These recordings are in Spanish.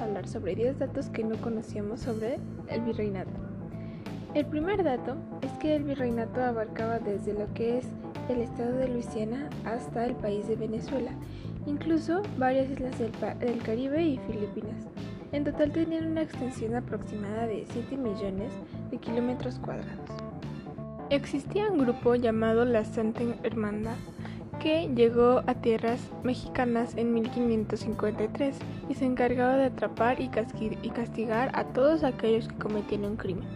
hablar sobre 10 datos que no conocíamos sobre el virreinato. El primer dato es que el virreinato abarcaba desde lo que es el estado de Luisiana hasta el país de Venezuela, incluso varias islas del, del Caribe y Filipinas. En total tenían una extensión aproximada de 7 millones de kilómetros cuadrados. Existía un grupo llamado la Santa Hermandad que llegó a tierras mexicanas en 1553 y se encargaba de atrapar y castigar a todos aquellos que cometían un crimen.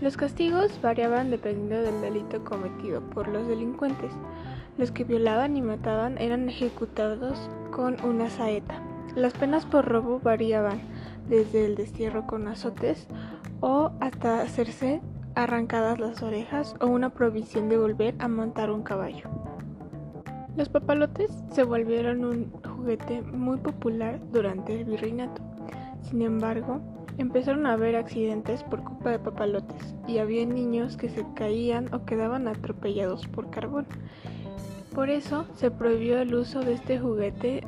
Los castigos variaban dependiendo del delito cometido por los delincuentes. Los que violaban y mataban eran ejecutados con una saeta. Las penas por robo variaban desde el destierro con azotes o hasta hacerse arrancadas las orejas o una provisión de volver a montar un caballo. Los papalotes se volvieron un juguete muy popular durante el virreinato. Sin embargo, empezaron a haber accidentes por culpa de papalotes y había niños que se caían o quedaban atropellados por carbón. Por eso se prohibió el uso de este juguete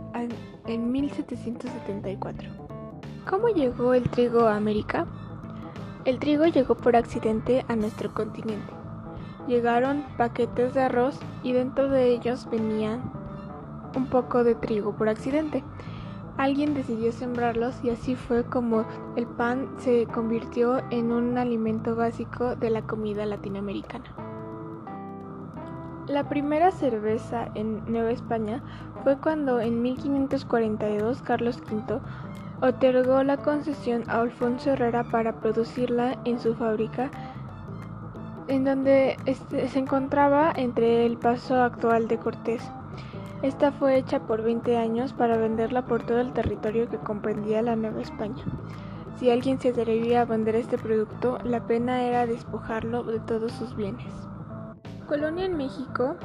en 1774. ¿Cómo llegó el trigo a América? El trigo llegó por accidente a nuestro continente llegaron paquetes de arroz y dentro de ellos venían un poco de trigo por accidente. Alguien decidió sembrarlos y así fue como el pan se convirtió en un alimento básico de la comida latinoamericana. La primera cerveza en Nueva España fue cuando en 1542 Carlos V otorgó la concesión a Alfonso Herrera para producirla en su fábrica en donde este, se encontraba entre el paso actual de Cortés. Esta fue hecha por 20 años para venderla por todo el territorio que comprendía la Nueva España. Si alguien se atrevía a vender este producto, la pena era despojarlo de todos sus bienes. Colonia en México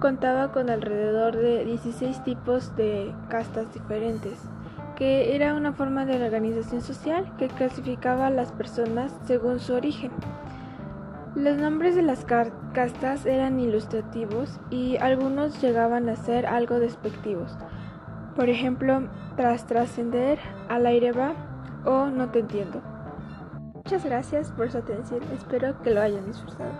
contaba con alrededor de 16 tipos de castas diferentes, que era una forma de organización social que clasificaba a las personas según su origen. Los nombres de las castas eran ilustrativos y algunos llegaban a ser algo despectivos. Por ejemplo, tras trascender, al aire va o no te entiendo. Muchas gracias por su atención, espero que lo hayan disfrutado.